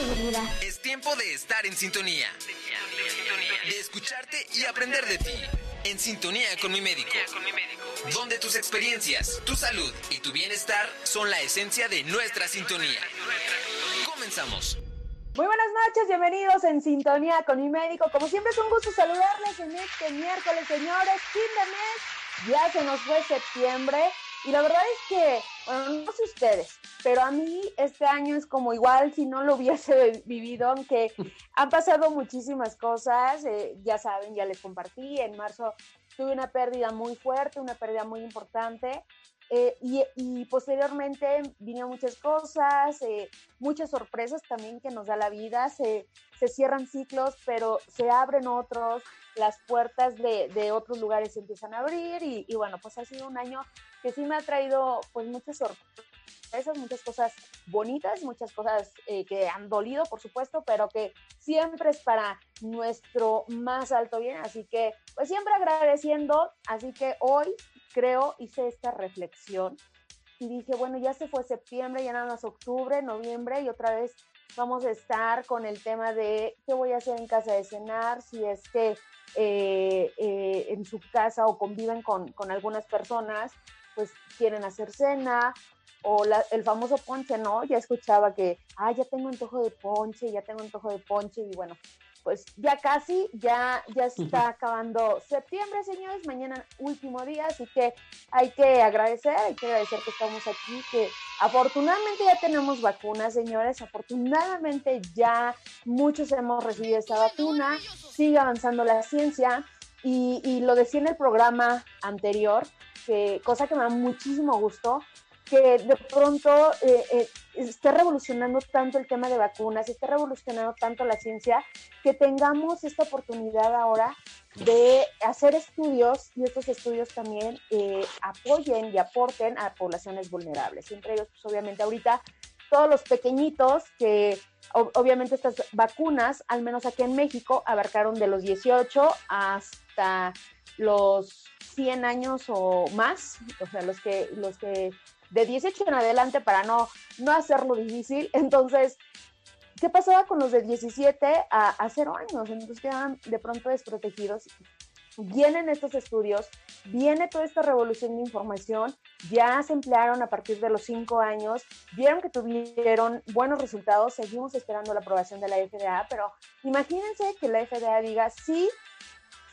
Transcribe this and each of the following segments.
seguridad. Es tiempo de estar en sintonía. De escucharte y aprender de ti. En sintonía con mi médico. Donde tus experiencias, tu salud y tu bienestar son la esencia de nuestra sintonía. Comenzamos. Muy buenas noches, bienvenidos en sintonía con mi médico. Como siempre es un gusto saludarles en este miércoles, señores. Fin de mes, ya se nos fue septiembre y la verdad es que, bueno, no sé ustedes, pero a mí este año es como igual si no lo hubiese vivido, aunque han pasado muchísimas cosas, eh, ya saben, ya les compartí, en marzo tuve una pérdida muy fuerte, una pérdida muy importante. Eh, y, posteriormente vinieron muchas cosas, eh, muchas sorpresas también que nos da la vida, se, se cierran ciclos, pero se abren otros, las puertas de, de otros lugares se empiezan a abrir y, y, bueno, pues ha sido un año que sí me ha traído pues muchas sorpresas, muchas cosas bonitas, muchas cosas eh, que han dolido, por supuesto, pero que siempre es para nuestro más alto bien. Así que pues siempre agradeciendo. Así que hoy creo hice esta reflexión y dije, bueno, ya se fue septiembre, ya nada más octubre, noviembre y otra vez vamos a estar con el tema de qué voy a hacer en casa de cenar, si es que eh, eh, en su casa o conviven con, con algunas personas, pues quieren hacer cena o el famoso ponche, ¿no? Ya escuchaba que, ah, ya tengo antojo de ponche, ya tengo antojo de ponche y bueno, pues ya casi, ya, ya está acabando septiembre, señores, mañana último día, así que hay que agradecer, hay que agradecer que estamos aquí, que afortunadamente ya tenemos vacunas, señores, afortunadamente ya muchos hemos recibido esta vacuna, sigue avanzando la ciencia. Y, y lo decía en el programa anterior, que cosa que me da muchísimo gusto, que de pronto eh, eh, esté revolucionando tanto el tema de vacunas, esté revolucionando tanto la ciencia, que tengamos esta oportunidad ahora de hacer estudios y estos estudios también eh, apoyen y aporten a poblaciones vulnerables. Entre ellos, pues obviamente ahorita todos los pequeñitos que obviamente estas vacunas, al menos aquí en México, abarcaron de los 18 hasta los 100 años o más, o sea, los que, los que de 18 en adelante para no, no hacerlo difícil. Entonces, ¿qué pasaba con los de 17 a, a 0 años? Entonces quedaban de pronto desprotegidos. Vienen estos estudios, viene toda esta revolución de información, ya se emplearon a partir de los 5 años, vieron que tuvieron buenos resultados, seguimos esperando la aprobación de la FDA, pero imagínense que la FDA diga, sí,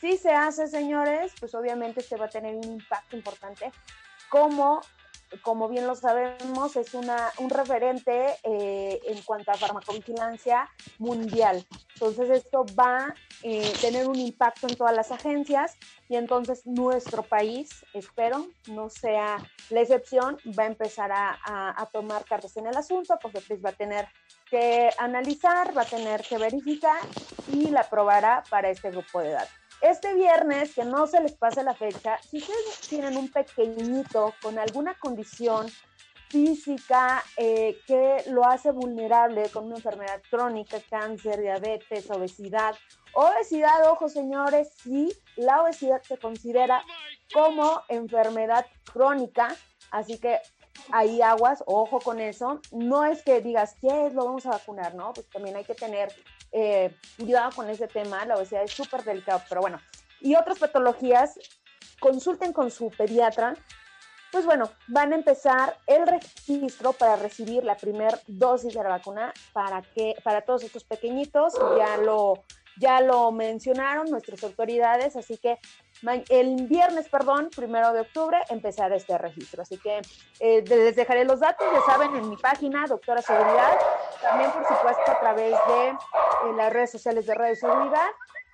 sí se hace, señores, pues obviamente este va a tener un impacto importante, como como bien lo sabemos, es una, un referente eh, en cuanto a farmacovigilancia mundial. Entonces esto va a eh, tener un impacto en todas las agencias y entonces nuestro país, espero, no sea la excepción, va a empezar a, a, tomar cartas en el asunto porque pues va a tener que analizar, va a tener que verificar y la aprobará para este grupo de datos. Este viernes, que no se les pase la fecha, si ustedes tienen un pequeñito con alguna condición física eh, que lo hace vulnerable con una enfermedad crónica, cáncer, diabetes, obesidad. Obesidad, ojo señores, si la obesidad se considera como enfermedad crónica, así que ahí aguas, ojo con eso. No es que digas, ¿qué es? Lo vamos a vacunar, ¿no? Pues también hay que tener eh, cuidado con ese tema, la obesidad es súper delicado, pero bueno. Y otras patologías, consulten con su pediatra. Pues bueno, van a empezar el registro para recibir la primera dosis de la vacuna para que para todos estos pequeñitos ya lo ya lo mencionaron nuestras autoridades, así que el viernes, perdón, primero de octubre, empezar este registro. Así que eh, les dejaré los datos, ya saben, en mi página, Doctora Seguridad, también por supuesto a través de eh, las redes sociales de Radio Seguridad.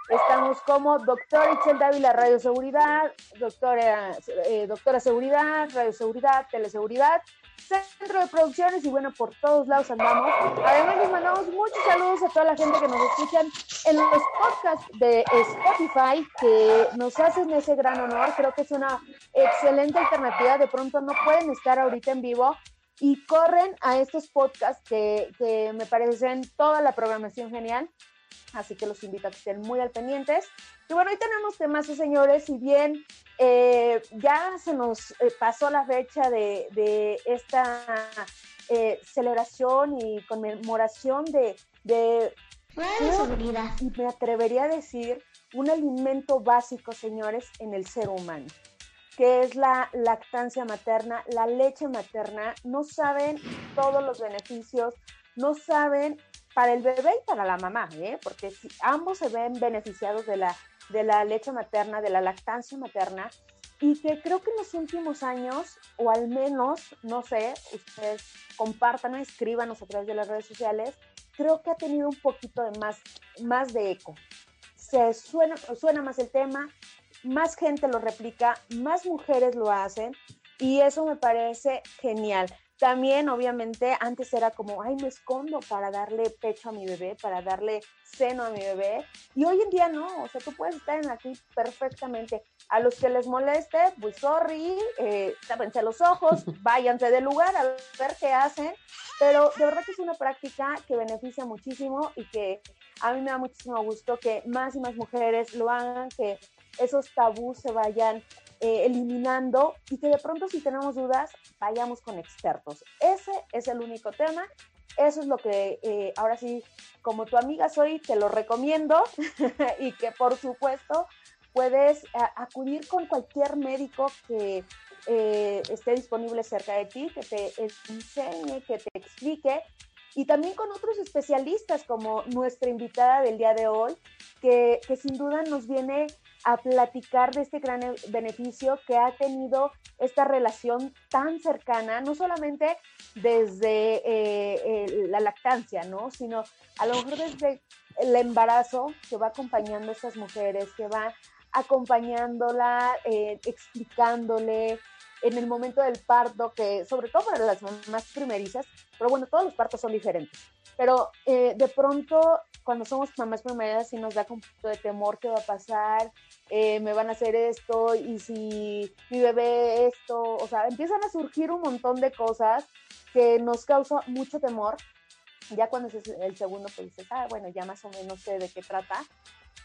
Estamos como Doctor Itzel Dávila Radio Seguridad, doctora, eh, doctora Seguridad, Radio Seguridad, Teleseguridad centro de producciones y bueno, por todos lados andamos. Además les mandamos muchos saludos a toda la gente que nos escuchan en los podcasts de Spotify, que nos hacen ese gran honor. Creo que es una excelente alternativa. De pronto no pueden estar ahorita en vivo y corren a estos podcasts que, que me parecen toda la programación genial. Así que los invito a que estén muy al pendientes. Y bueno, hoy tenemos temas, señores, si bien eh, ya se nos eh, pasó la fecha de, de esta eh, celebración y conmemoración de, de y me atrevería a decir, un alimento básico, señores, en el ser humano, que es la lactancia materna, la leche materna. No saben todos los beneficios, no saben para el bebé y para la mamá, ¿eh? porque si ambos se ven beneficiados de la, de la leche materna, de la lactancia materna, y que creo que en los últimos años, o al menos, no sé, ustedes compartan, escríbanos a través de las redes sociales, creo que ha tenido un poquito de más, más de eco. Se suena, suena más el tema, más gente lo replica, más mujeres lo hacen y eso me parece genial. También, obviamente, antes era como, ay, me escondo para darle pecho a mi bebé, para darle seno a mi bebé. Y hoy en día no, o sea, tú puedes estar en aquí perfectamente. A los que les moleste, pues sorry, eh, tápense los ojos, váyanse del lugar a ver qué hacen. Pero de verdad que es una práctica que beneficia muchísimo y que a mí me da muchísimo gusto que más y más mujeres lo hagan, que esos tabús se vayan eh, eliminando y que de pronto si tenemos dudas vayamos con expertos. Ese es el único tema. Eso es lo que eh, ahora sí, como tu amiga soy, te lo recomiendo y que por supuesto puedes eh, acudir con cualquier médico que esté disponible cerca de ti, que te enseñe, que te explique y también con otros especialistas como nuestra invitada del día de hoy, que, que sin duda nos viene a platicar de este gran e, beneficio que ha tenido esta relación tan cercana, no solamente desde eh, la lactancia, ¿no? Sino a lo mejor desde el embarazo que va acompañando a estas mujeres, que va acompañándola, eh, explicándole en el momento del parto, que sobre todo para las mamás primerizas, pero bueno, todos los partos son diferentes. Pero eh, de pronto, cuando somos mamás primeras, sí nos da un poquito de temor qué va a pasar, eh, me van a hacer esto, y si mi bebé esto, o sea, empiezan a surgir un montón de cosas que nos causa mucho temor. Ya cuando es el segundo, pues dices, ah, bueno, ya más o menos sé de qué trata.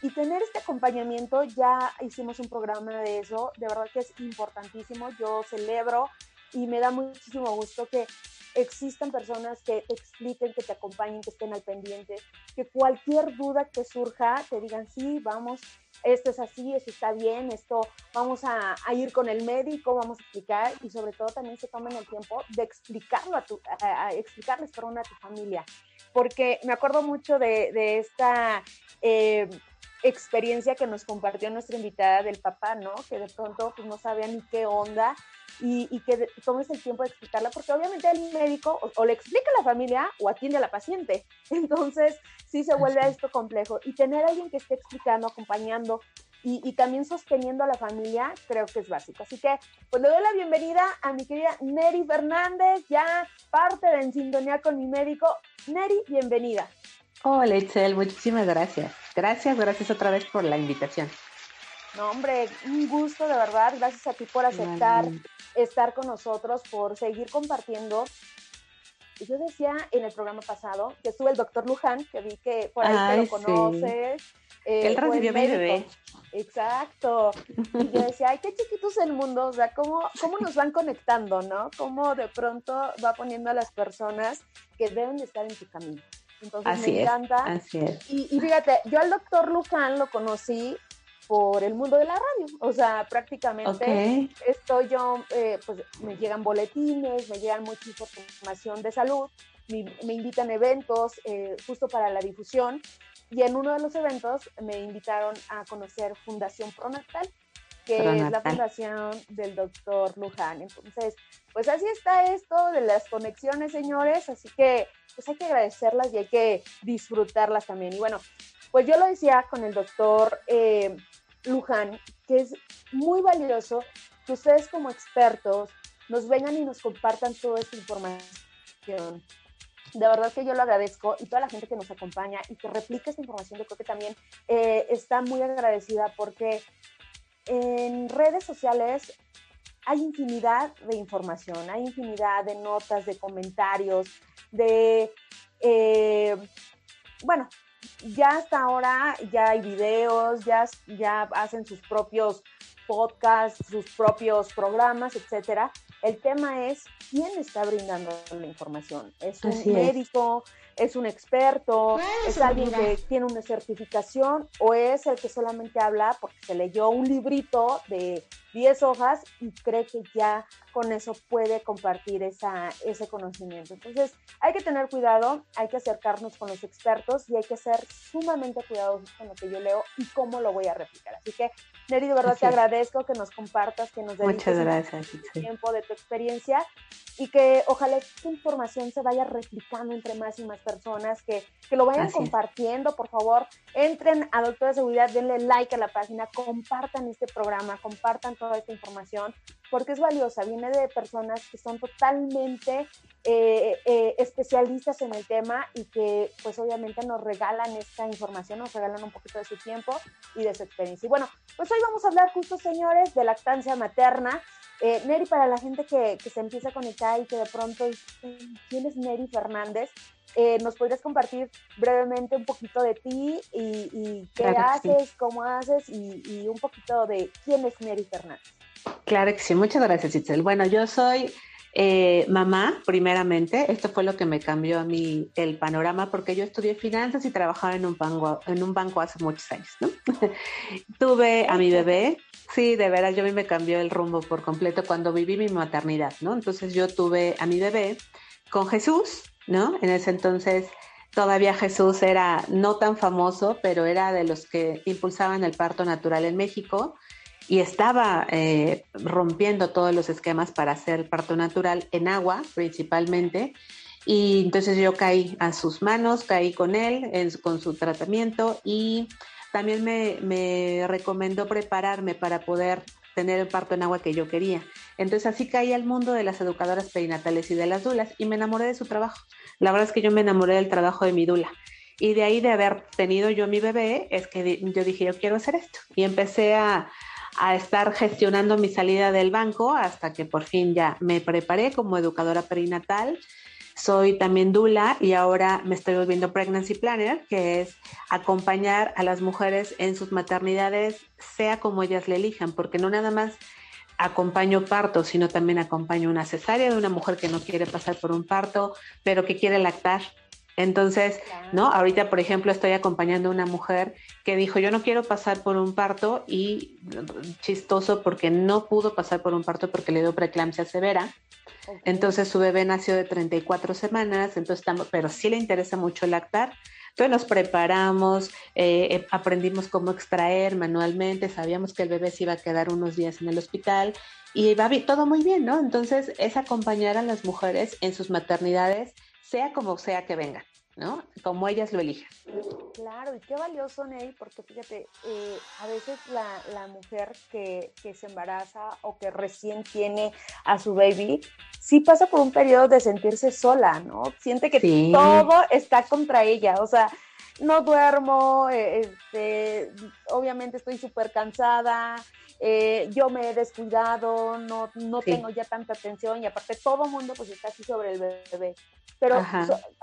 Y tener este acompañamiento, ya hicimos un programa de eso, de verdad que es importantísimo. Yo celebro y me da muchísimo gusto que existan personas que expliquen, que te acompañen, que estén al pendiente, que cualquier duda que surja te digan, sí, vamos, esto es así, esto está bien, esto vamos a, ir con el médico, vamos a explicar y sobre todo también se tomen el tiempo de explicarlo a, tu, explicarles perdón, a tu familia. Porque me acuerdo mucho de, esta eh, experiencia que nos compartió nuestra invitada del papá, ¿no? Que de pronto pues, no sabía ni qué onda y, que tomes el tiempo de explicarla, porque obviamente el médico o, le explica a la familia o atiende a la paciente. Entonces, sí se vuelve a esto complejo. Y tener a alguien que esté explicando, acompañando y, y, también sosteniendo a la familia, creo que es básico. Así que, pues le doy la bienvenida a mi querida Neri Fernández, ya parte de En Sintonía con mi médico. Neri, bienvenida. Hola, Itzel, muchísimas gracias. Gracias, gracias otra vez por la invitación. No, hombre, un gusto de verdad. Gracias a ti por aceptar estar con nosotros, por seguir compartiendo. Yo decía en el programa pasado que estuvo el doctor Luján, que vi que por ahí te lo conoces. Eh, Él recibió mi bebé. Exacto. Y yo decía, ay, qué chiquitos el mundo, o sea, cómo, cómo nos van conectando, ¿no? Cómo de pronto va poniendo a las personas que deben de estar en tu camino. Entonces me encanta. así es. Y, y, fíjate, yo al doctor Luján lo conocí por el mundo de la radio. O sea, prácticamente estoy yo, eh, pues me llegan boletines, me llegan mucha información de salud, me, invitan a eventos eh, justo para la difusión. Y en uno de los eventos me invitaron a conocer Fundación Pronatal, que es la fundación del doctor Luján. Entonces, pues así está esto de las conexiones, señores. Así que, pues hay que agradecerlas y hay que disfrutarlas también. Y bueno, pues yo lo decía con el doctor eh, Luján, que es muy valioso que ustedes como expertos nos vengan y nos compartan toda esta información. De verdad que yo lo agradezco y toda la gente que nos acompaña y que replica esta información, yo creo que también eh, está muy agradecida porque en redes sociales hay infinidad de información, hay infinidad de notas, de comentarios, de, eh, bueno, ya hasta ahora ya hay videos, ya, ya hacen sus propios podcasts, sus propios programas, etcétera. El tema es quién está brindando la información. ¿Es un médico? es un experto, es alguien que tiene una certificación o es el que solamente habla porque se leyó un librito de 10 hojas y cree que ya con eso puede compartir esa, ese conocimiento. Entonces, hay que tener cuidado, hay que acercarnos con los expertos y hay que ser sumamente cuidadosos con lo que yo leo y cómo lo voy a replicar. Así que, Neri, de verdad te agradezco que nos compartas, que nos dediques tiempo de tu experiencia y que ojalá esta información se vaya replicando entre más y más personas, que, que lo vayan compartiendo, por favor, entren a Doctor de Seguridad, denle like a la página, compartan este programa, compartan toda esta información, porque es valiosa, viene de personas que son totalmente eh, eh, especialistas en el tema y que pues obviamente nos regalan esta información, nos regalan un poquito de su tiempo y de su experiencia. Y bueno, pues hoy vamos a hablar justo, señores, de lactancia materna. Eh, Neri, para la gente que, que, se empieza a conectar y que de pronto ¿quién es Neri Fernández? Eh, ¿Nos podrías compartir brevemente un poquito de ti y, qué haces, cómo haces y, un poquito de quién es Neri Fernández? Claro que sí, muchas gracias, Itzel. Bueno, yo soy eh, mamá, primeramente. Esto fue lo que me cambió a mí el panorama porque yo estudié finanzas y trabajaba en un banco, en un banco hace muchos años. Tuve a mi bebé. Sí, de veras, yo a mí me cambió el rumbo por completo cuando viví mi maternidad, ¿no? Entonces yo tuve a mi bebé con Jesús, ¿no? En ese entonces todavía Jesús era no tan famoso, pero era de los que impulsaban el parto natural en México y estaba eh, rompiendo todos los esquemas para hacer parto natural en agua principalmente. Y entonces yo caí a sus manos, caí con él con su tratamiento y también me, me recomendó prepararme para poder tener el parto en agua que yo quería. Entonces así caí al mundo de las educadoras perinatales y de las dulas y me enamoré de su trabajo. La verdad es que yo me enamoré del trabajo de mi dula. Y de ahí de haber tenido yo mi bebé, es que yo dije, yo quiero hacer esto. Y empecé a, a estar gestionando mi salida del banco hasta que por fin ya me preparé como educadora perinatal. Soy también dula y ahora me estoy volviendo pregnancy planner, que es acompañar a las mujeres en sus maternidades, sea como ellas le elijan, porque no nada más acompaño parto, sino también acompaño una cesárea de una mujer que no quiere pasar por un parto, pero que quiere lactar. Entonces, ¿no? Ahorita, por ejemplo, estoy acompañando a una mujer que dijo, yo no quiero pasar por un parto y chistoso porque no pudo pasar por un parto porque le dio preeclampsia severa. Entonces su bebé nació de 34 semanas, entonces estamos, pero sí le interesa mucho lactar. Entonces nos preparamos, eh, eh, aprendimos cómo extraer manualmente, sabíamos que el bebé se iba a quedar unos días en el hospital y va todo muy bien, ¿no? Entonces es acompañar a las mujeres en sus maternidades, sea como sea que vengan. ¿no? Como ellas lo eligen. Claro, y qué valioso, Ney, porque fíjate, eh, a veces la, mujer que, se embaraza o que recién tiene a su baby, sí pasa por un periodo de sentirse sola, ¿no? Siente que todo está contra ella, o sea, no duermo, eh, este, obviamente estoy súper cansada, eh, yo me he descuidado, no, no tengo ya tanta atención y aparte todo el mundo pues está así sobre el bebé. Pero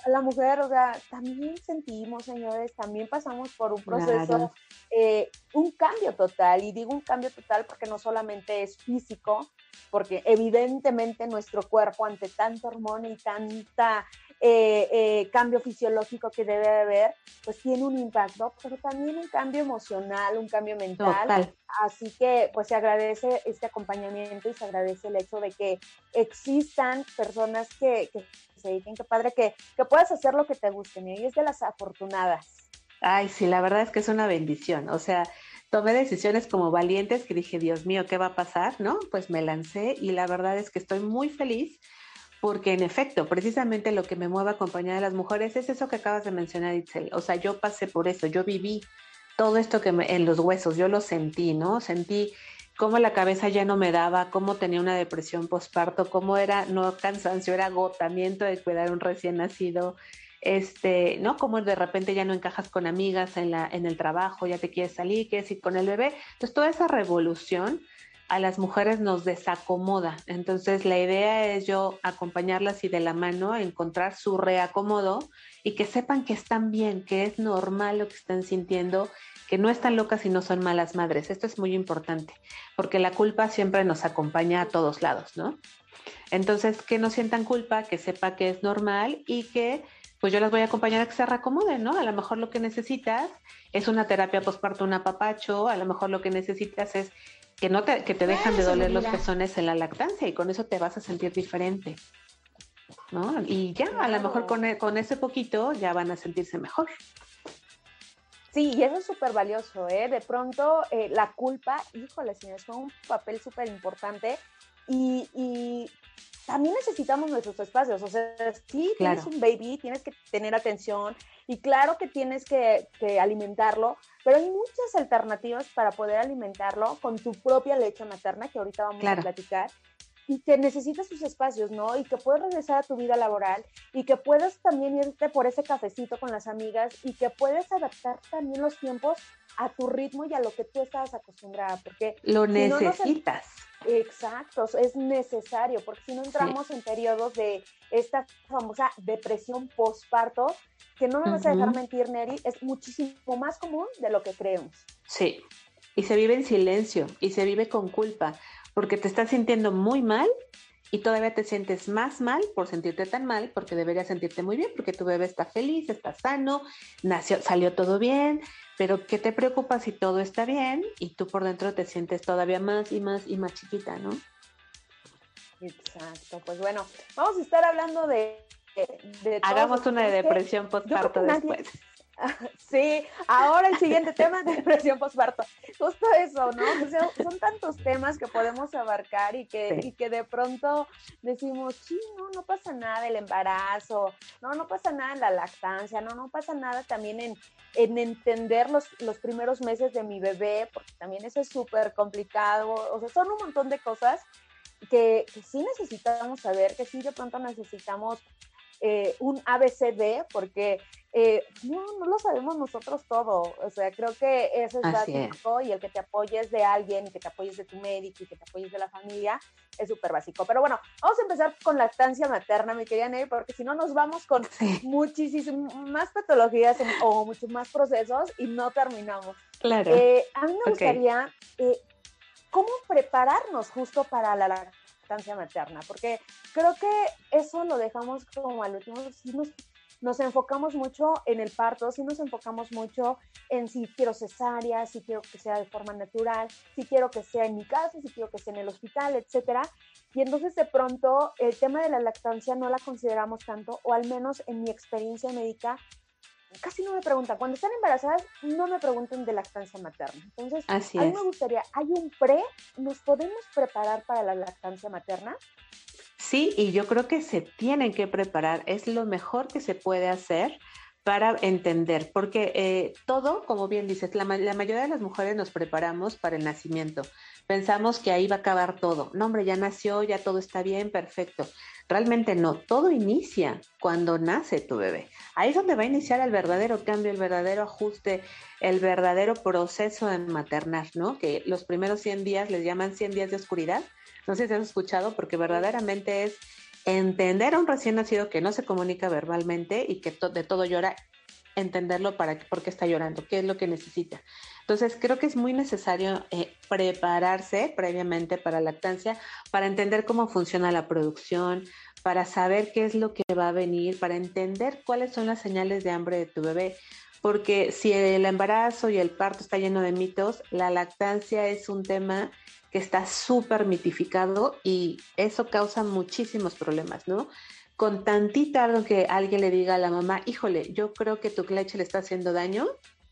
la mujer, o sea, también sentimos, señores, también pasamos por un proceso, eh, un cambio total, y digo un cambio total porque no solamente es físico, porque evidentemente nuestro cuerpo ante tanta hormona y tanta eh, eh, cambio fisiológico que debe haber, pues tiene un impacto, pero también un cambio emocional, un cambio mental. Así que pues se agradece este acompañamiento y se agradece el hecho de que existan personas que, que se dediquen, que padre que, que puedas hacer lo que te guste, y es de las afortunadas. Ay, sí, la verdad es que es una bendición. O sea, tomé decisiones como valientes que dije, Dios mío, ¿qué va a pasar? ¿No? Pues me lancé y la verdad es que estoy muy feliz porque en efecto, precisamente lo que me mueve a acompañar a las mujeres es eso que acabas de mencionar, Itzel. O sea, yo pasé por eso, yo viví todo esto que en los huesos, yo lo sentí, ¿no? Sentí cómo la cabeza ya no me daba, cómo tenía una depresión postparto, cómo era no cansancio, era agotamiento de cuidar un recién nacido, este, ¿no? Como de repente ya no encajas con amigas en, la, en el trabajo, ya te quieres salir, quieres ir con el bebé. Entonces, toda esa revolución a las mujeres nos desacomoda. Entonces la idea es yo acompañarlas y de la mano encontrar su reacomodo y que sepan que están bien, que es normal lo que están sintiendo, que no están locas y no son malas madres. Esto es muy importante, porque la culpa siempre nos acompaña a todos lados, ¿no? Entonces, que no sientan culpa, que sepa que es normal y que pues yo las voy a acompañar a que se reacomoden, ¿no? A lo mejor lo que necesitas es una terapia postparto, un apapacho, a lo mejor lo que necesitas es que no te, que te dejan de doler los pezones en la lactancia y con eso te vas a sentir diferente. ¿no? Y ya, a lo mejor con, e, con, ese poquito ya van a sentirse mejor. Sí, y eso es súper valioso, ¿eh? De pronto eh, la culpa, híjole, señores, fue un papel súper importante y, y, también necesitamos nuestros espacios, o sea, sí, tienes un baby, tienes que tener atención y claro que tienes que, que, alimentarlo, pero hay muchas alternativas para poder alimentarlo con tu propia leche materna, que ahorita vamos a platicar, y que necesitas sus espacios, ¿no? Y que puedes regresar a tu vida laboral y que puedes también irte por ese cafecito con las amigas y que puedes adaptar también los tiempos a tu ritmo y a lo que tú estabas acostumbrada, porque lo necesitas. Exacto, es necesario, porque si no entramos en periodos de esta famosa depresión postparto, que no me vas a dejar mentir, Neri, es muchísimo más común de lo que creemos. Sí, y se vive en silencio y se vive con culpa porque te estás sintiendo muy mal y todavía te sientes más mal por sentirte tan mal, porque deberías sentirte muy bien, porque tu bebé está feliz, está sano, nació, salió todo bien, pero ¿qué te preocupa si todo está bien y tú por dentro te sientes todavía más y más y más chiquita, ¿no? Exacto, pues bueno, vamos a estar hablando de... Hagamos una de depresión postparto después. Sí, ahora el siguiente tema de depresión postparto. Justo eso, ¿no? son tantos temas que podemos abarcar y que, que de pronto decimos, sí, no, no pasa nada el embarazo, no, no pasa nada en la lactancia, no, no pasa nada también en, en entender los, los primeros meses de mi bebé, porque también eso es súper complicado. O sea, son un montón de cosas que, que sí necesitamos saber, que sí de pronto necesitamos eh, un ABCD, porque eh, no, no lo sabemos nosotros todo. O sea, creo que eso es básico y el que te apoyes de alguien, que te apoyes de tu médico y que te apoyes de la familia es súper básico. Pero bueno, vamos a empezar con lactancia materna, mi querida Ney, porque si no nos vamos con muchísimas más patologías o muchos más procesos y no terminamos. Claro. Eh, a mí me gustaría, ¿cómo prepararnos justo para la lactancia? Materna, porque creo que eso lo dejamos como al último, nos, nos enfocamos mucho en el parto, si nos enfocamos mucho en si quiero cesárea, si quiero que sea de forma natural, si quiero que sea en mi casa, si quiero que sea en el hospital, etcétera. Y entonces de pronto el tema de la lactancia no la consideramos tanto, o al menos en mi experiencia médica, casi no me preguntan. Cuando están embarazadas, no me preguntan de lactancia materna. Entonces, a mí me gustaría, ¿hay un pre? ¿Nos podemos preparar para la lactancia materna? Sí, y yo creo que se tienen que preparar. Es lo mejor que se puede hacer para entender, porque eh, todo, como bien dices, la, la, mayoría de las mujeres nos preparamos para el nacimiento. Pensamos que ahí va a acabar todo. No, hombre, ya nació, ya todo está bien, perfecto. Realmente no, todo inicia cuando nace tu bebé. Ahí es donde va a iniciar el verdadero cambio, el verdadero ajuste, el verdadero proceso de maternar, ¿no? Que los primeros 100 días les llaman 100 días de oscuridad. No sé si has escuchado, porque verdaderamente es entender a un recién nacido que no se comunica verbalmente y que de todo llora, entenderlo para por qué está llorando, qué es lo que necesita. Entonces, creo que es muy necesario eh, prepararse previamente para lactancia, para entender cómo funciona la producción, para saber qué es lo que va a venir, para entender cuáles son las señales de hambre de tu bebé. Porque si el embarazo y el parto está lleno de mitos, la lactancia es un tema que está súper mitificado y eso causa muchísimos problemas, ¿no? Con tantita algo que alguien le diga a la mamá, híjole, yo creo que tu leche le está haciendo daño,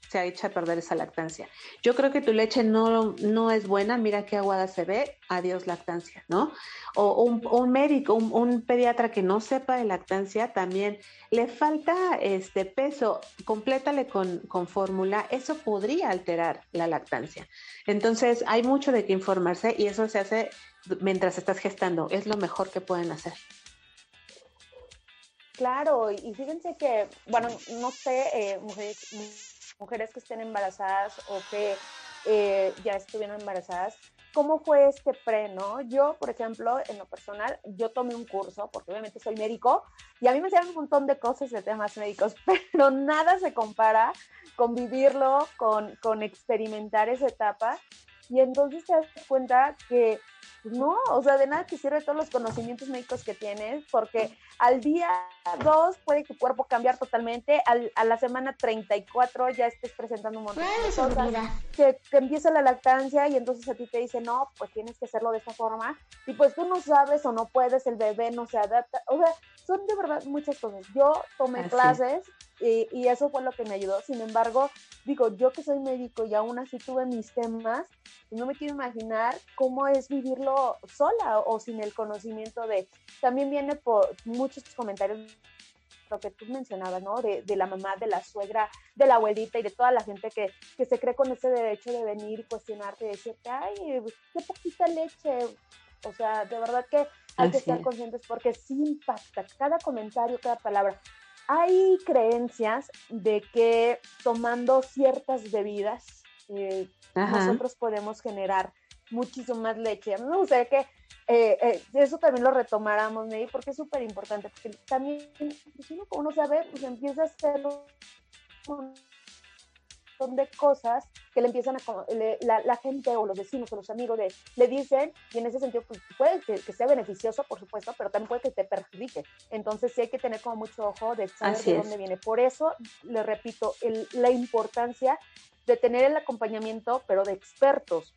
se ha hecho a perder esa lactancia. Yo creo que tu leche no, no es buena, mira qué aguada se ve, adiós lactancia, ¿no? O un, médico, un, pediatra que no sepa de lactancia también le falta este peso, complétale con, con fórmula, eso podría alterar la lactancia. Entonces hay mucho de qué informarse y eso se hace mientras estás gestando, es lo mejor que pueden hacer. Claro, y fíjense que, bueno, no sé, eh, mujeres, mujeres que estén embarazadas o que eh, ya estuvieron embarazadas, cómo fue este pre, ¿no? Yo, por ejemplo, en lo personal, yo tomé un curso, porque obviamente soy médico, y a mí me enseñaron un montón de cosas de temas médicos, pero nada se compara con vivirlo, con, con experimentar esa etapa. Y entonces te das cuenta que no, o sea, de nada te sirve todos los conocimientos médicos que tienes, porque al día 2 puede tu cuerpo cambiar totalmente, a la semana 34 ya estés presentando un montón de cosas, que, que empieza la lactancia y entonces a ti te dice, no, pues tienes que hacerlo de esta forma, y pues tú no sabes o no puedes, el bebé no se adapta, o sea, son de verdad muchas cosas. Yo tomé clases y, y, eso fue lo que me ayudó, sin embargo, digo, yo que soy médico y aún así tuve mis temas, no me quiero imaginar cómo es vivirlo sola o sin el conocimiento de... También viene por muchos comentarios lo que tú mencionabas, ¿no? De, de, la mamá, de la suegra, de la abuelita y de toda la gente que, que se cree con ese derecho de venir y cuestionarte y decirte, ay, qué poquita leche. O sea, de verdad que hay que estar conscientes porque sí impacta cada comentario, cada palabra. Hay creencias de que tomando ciertas bebidas eh, nosotros podemos generar muchísimo más leche. A mí me gustaría que eh, eh, eso también lo retomáramos, Ney, porque es súper importante, porque también, pues uno, uno sabe, pues empieza a hacer un montón de cosas que le empiezan a, la, gente o los vecinos o los amigos le, le dicen, y en ese sentido, pues puede que, sea beneficioso, por supuesto, pero también puede que te perjudique. Entonces sí hay que tener como mucho ojo de saber de dónde viene. Por eso, le repito, la importancia de tener el acompañamiento, pero de expertos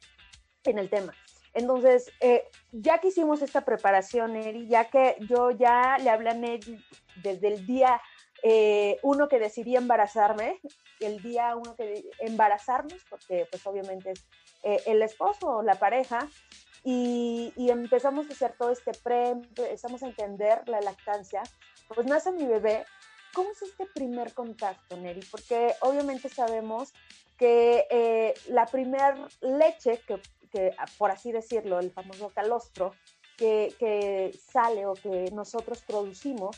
en el tema. Entonces, eh, ya que hicimos esta preparación, Eri, ya que yo ya le hablé a Eri desde el día eh, uno que decidí embarazarme, el día uno que embarazarnos, porque pues obviamente es eh, el esposo o la pareja, y, y, empezamos a hacer todo este pre, empezamos a entender la lactancia, pues nace mi bebé. ¿Cómo es este primer contacto, Neri? Porque obviamente sabemos que eh, la primer leche, que, por así decirlo, el famoso calostro, que, que, sale o que nosotros producimos,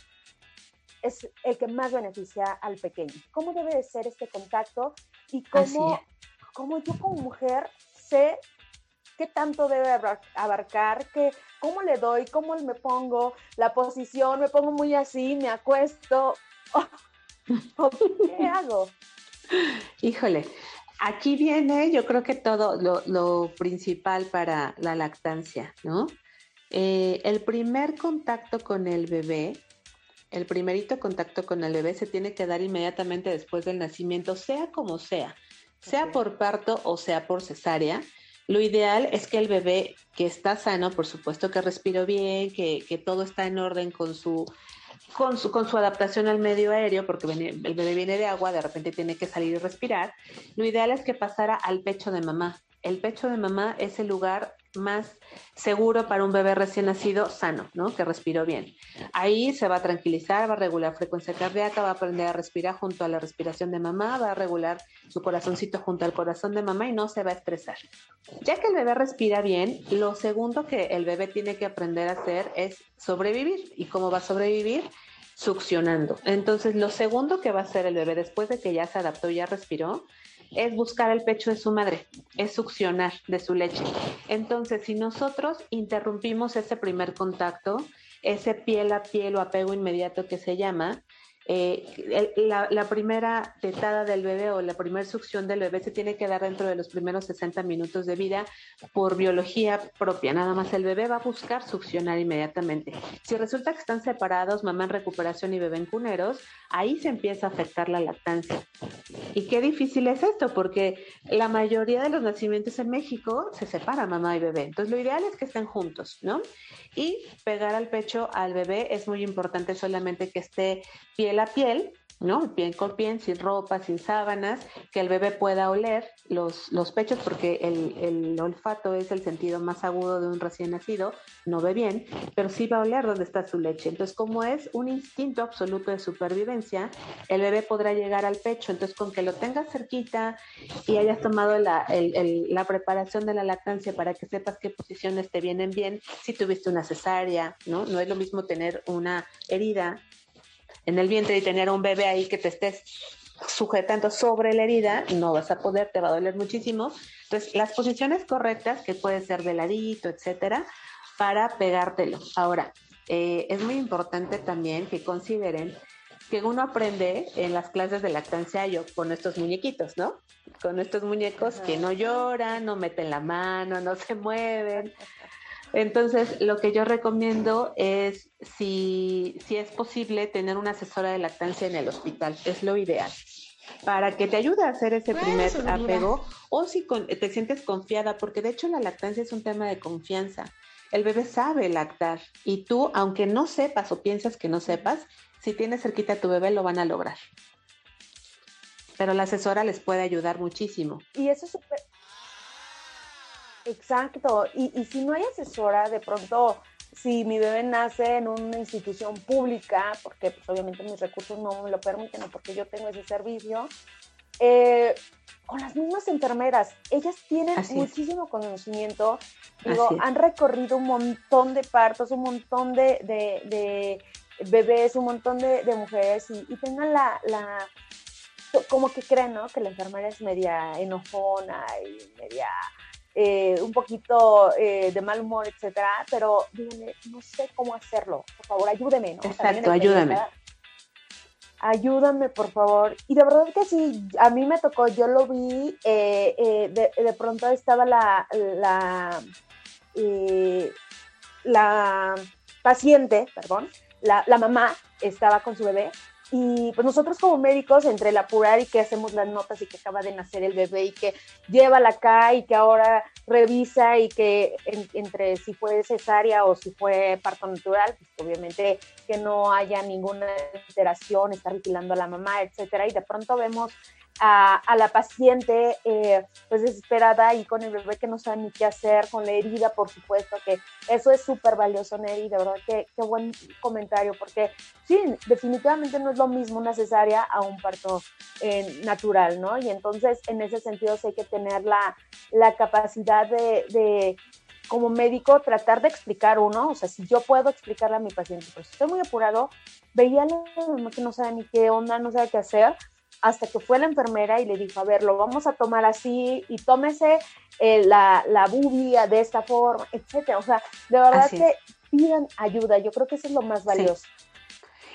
es el que más beneficia al pequeño. ¿Cómo debe de ser este contacto y cómo, cómo yo como mujer sé qué tanto debe abarcar, qué, cómo le doy, cómo me pongo, la posición, me pongo muy así, me acuesto, ¿qué hago? Híjole, aquí viene yo creo que todo lo, principal para la lactancia, ¿no? Eh, el primer contacto con el bebé, el primerito contacto con el bebé se tiene que dar inmediatamente después del nacimiento, sea como sea, sea por parto o sea por cesárea. Lo ideal es que el bebé que está sano, por supuesto que respiró bien, que, que todo está en orden con su con su, con su adaptación al medio aéreo, porque el bebé viene de agua, de repente tiene que salir y respirar, lo ideal es que pasara al pecho de mamá. El pecho de mamá es el lugar más seguro para un bebé recién nacido sano, ¿no? Que respiró bien. Ahí se va a tranquilizar, va a regular frecuencia cardíaca, va a aprender a respirar junto a la respiración de mamá, va a regular su corazoncito junto al corazón de mamá y no se va a estresar. Ya que el bebé respira bien, lo segundo que el bebé tiene que aprender a hacer es sobrevivir. ¿Y cómo va a sobrevivir? Succionando. Entonces, lo segundo que va a hacer el bebé después de que ya se adaptó y ya respiró, es buscar el pecho de su madre, es succionar de su leche. Entonces, si nosotros interrumpimos ese primer contacto, ese piel a piel o apego inmediato que se llama, eh, la, primera tetada del bebé o la primera succión del bebé se tiene que dar dentro de los primeros 60 minutos de vida por biología propia. Nada más el bebé va a buscar succionar inmediatamente. Si resulta que están separados, mamá en recuperación y bebé en cuneros, ahí se empieza a afectar la lactancia. Y qué difícil es esto, porque la mayoría de los nacimientos en México se separa mamá y bebé. Entonces lo ideal es que estén juntos, ¿no? Y pegar al pecho al bebé es muy importante solamente que esté piel la piel, ¿no? Piel con piel, sin ropa, sin sábanas, que el bebé pueda oler los, los pechos, porque el, el, olfato es el sentido más agudo de un recién nacido, no ve bien, pero sí va a oler dónde está su leche. Entonces, como es un instinto absoluto de supervivencia, el bebé podrá llegar al pecho. Entonces, con que lo tengas cerquita y hayas tomado la, la preparación de la lactancia para que sepas qué posiciones te vienen bien, si tuviste una cesárea, ¿no? No es lo mismo tener una herida en el vientre y tener un bebé ahí que te estés sujetando sobre la herida, no vas a poder, te va a doler muchísimo. Entonces, las posiciones correctas, que puede ser de ladito, etcétera, para pegártelo. Ahora, eh, es muy importante también que consideren que uno aprende en las clases de lactancia yo con estos muñequitos, ¿no? Con estos muñecos que no lloran, no meten la mano, no se mueven. Entonces, lo que yo recomiendo es, si, si es posible, tener una asesora de lactancia en el hospital. Es lo ideal para que te ayude a hacer ese primer apego o si te sientes confiada, porque de hecho la lactancia es un tema de confianza. El bebé sabe lactar y tú, aunque no sepas o piensas que no sepas, si tienes cerquita a tu bebé lo van a lograr. Pero la asesora les puede ayudar muchísimo. Y eso es. Exacto. Y, y si no hay asesora, de pronto si mi bebé nace en una institución pública, porque pues, obviamente mis recursos no me lo permiten o porque yo tengo ese servicio, eh, con las mismas enfermeras, ellas tienen muchísimo conocimiento, digo, han recorrido un montón de partos, un montón de, de, bebés, un montón de, mujeres y, tengan la, la, como que creen, ¿no? Que la enfermera es media enojona y media eh, un poquito eh, de mal humor, etcétera, pero díganme, no sé cómo hacerlo, por favor, ayúdeme, ¿no? Exacto, ayúdame. Ayúdame, por favor. Y de verdad que sí, a mí me tocó, yo lo vi, eh, de, pronto estaba la, la, la paciente, perdón, la, la mamá estaba con su bebé y pues nosotros como médicos, entre el apurar y que hacemos las notas y que acaba de nacer el bebé y que lleva la acá y que ahora revisa y que entre si fue cesárea o si fue parto natural, pues obviamente que no haya ninguna alteración, estar vigilando a la mamá, etcétera. Y de pronto vemos a, la paciente eh, pues desesperada y con el bebé que no sabe ni qué hacer, con la herida, por supuesto, que eso es súper valioso, Neri, de verdad, que qué buen comentario, porque sí, definitivamente no es lo mismo una cesárea a un parto eh, natural, ¿no? Y entonces, en ese sentido, sí hay que tener la, la capacidad de, de como médico tratar de explicar uno, o sea, si yo puedo explicarle a mi paciente, pues si estoy muy apurado, veía a la mamá que no sabe ni qué onda, no sabe qué hacer, hasta que fue la enfermera y le dijo, a ver, lo vamos a tomar así y tómese eh, la, la bubia de esta forma, etcétera. O sea, de verdad que pidan ayuda, yo creo que eso es lo más valioso.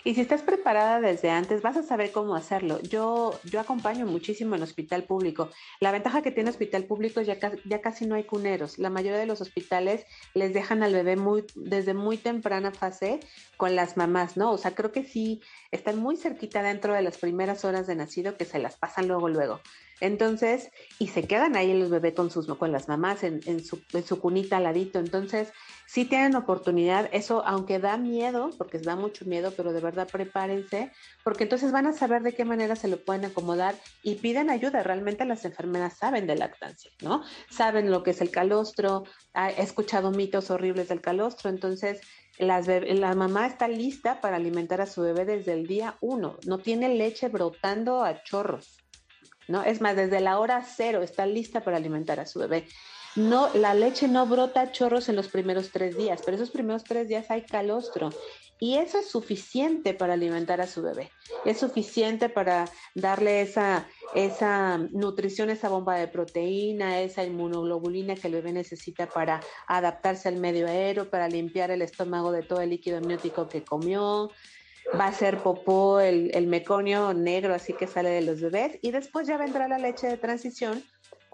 Y si estás preparada desde antes, vas a saber cómo hacerlo. Yo, yo acompaño muchísimo en hospital público. La ventaja que tiene hospital público es ya, ya casi no hay cuneros. La mayoría de los hospitales les dejan al bebé muy, desde muy temprana fase con las mamás, ¿no? O sea, creo que sí están muy cerquita dentro de las primeras horas de nacido que se las pasan luego, luego. Entonces, y se quedan ahí los bebés con sus con las mamás en, su, cunita al ladito. Entonces, si tienen oportunidad, eso aunque da miedo, porque da mucho miedo, pero de verdad prepárense, porque entonces van a saber de qué manera se lo pueden acomodar y piden ayuda. Realmente las enfermeras saben de lactancia, ¿no? Saben lo que es el calostro, he escuchado mitos horribles del calostro, entonces las la mamá está lista para alimentar a su bebé desde el día uno, no tiene leche brotando a chorros. ¿No? Es más, desde la hora cero está lista para alimentar a su bebé. No, la leche no brota chorros en los primeros tres días, pero esos primeros tres días hay calostro y eso es suficiente para alimentar a su bebé. Es suficiente para darle esa, esa nutrición, esa bomba de proteína, esa inmunoglobulina que el bebé necesita para adaptarse al medio aéreo, para limpiar el estómago de todo el líquido amniótico que comió, va a ser popó el, el meconio negro, así que sale de los bebés, y después ya vendrá la leche de transición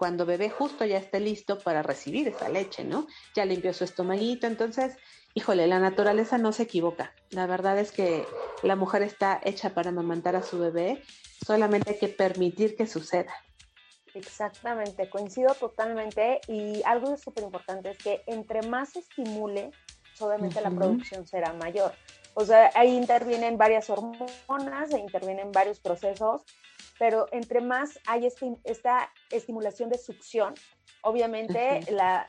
cuando bebé justo ya esté listo para recibir esa leche, ¿no? Ya limpió su estomaguito, entonces, híjole, la naturaleza no se equivoca. La verdad es que la mujer está hecha para amamantar a su bebé, solamente hay que permitir que suceda. Exactamente, coincido totalmente y algo súper importante es que entre más estimule, obviamente la producción será mayor. O sea, ahí intervienen varias hormonas, intervienen varios procesos, pero entre más hay este, esta estimulación de succión, obviamente la,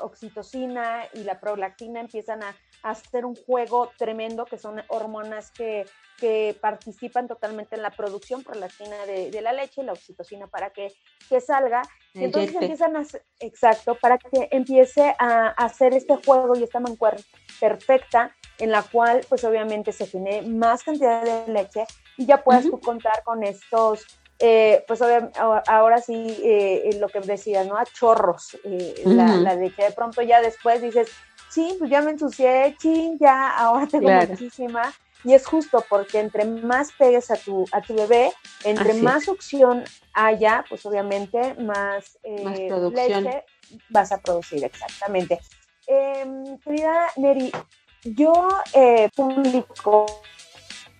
oxitocina y la prolactina empiezan a, hacer un juego tremendo, que son hormonas que, que participan totalmente en la producción prolactina de, de la leche, la oxitocina para que, que salga. Y entonces empiezan a, exacto, para que empiece a, hacer este juego y esta mancuerna perfecta en la cual pues obviamente se genere más cantidad de leche y ya puedas tú contar con estos eh, pues ahora sí, eh, lo que decías, ¿no? A chorros eh, la, la, leche. De pronto ya después dices, sí, pues ya me ensucié, ching, ya ahora tengo muchísima. Y es justo porque entre más pegues a tu, a tu bebé, entre más succión haya, pues obviamente más, leche vas a producir, exactamente. Querida Neri, yo publico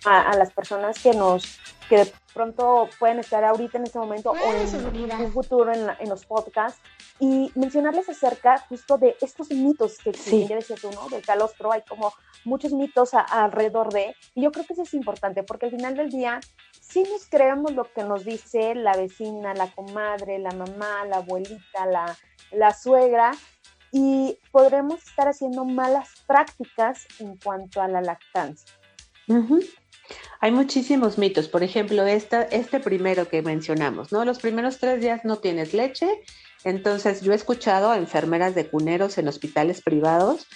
a, a, las personas que nos que pronto pueden estar ahorita en este momento o en un futuro en, los podcasts y mencionarles acerca justo de estos mitos que sí. ya decías tú, ¿no? Del calostro, hay como muchos mitos alrededor de, y yo creo que eso es importante porque al final del día sí nos creemos lo que nos dice la vecina, la comadre, la mamá, la abuelita, la, la suegra, y podremos estar haciendo malas prácticas en cuanto a la lactancia. Hay muchísimos mitos. Por ejemplo, esta, este primero que mencionamos, ¿no? Los primeros tres días no tienes leche. Entonces, yo he escuchado a enfermeras de cuneros en hospitales privados,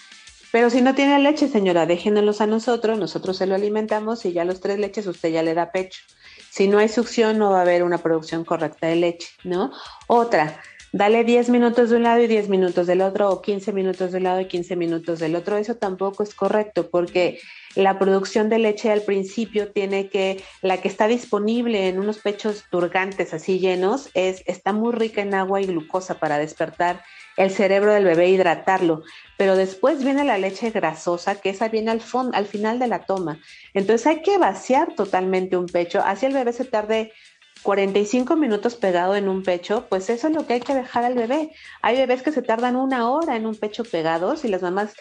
pero si no tiene leche, señora, déjenos a nosotros, nosotros se lo alimentamos y ya los tres leches usted ya le da pecho. Si no hay succión, no va a haber una producción correcta de leche, ¿no? Otra, dale 10 minutos de un lado y 10 minutos del otro, o 15 minutos de un lado y 15 minutos del otro. Eso tampoco es correcto porque la producción de leche al principio tiene que, la que está disponible en unos pechos turgantes así llenos, es, está muy rica en agua y glucosa para despertar el cerebro del bebé, hidratarlo. Pero después viene la leche grasosa, que esa viene al, al final de la toma. Entonces hay que vaciar totalmente un pecho, así el bebé se tarde 45 minutos pegado en un pecho, pues eso es lo que hay que dejar al bebé. Hay bebés que se tardan una hora en un pecho pegados y las mamás,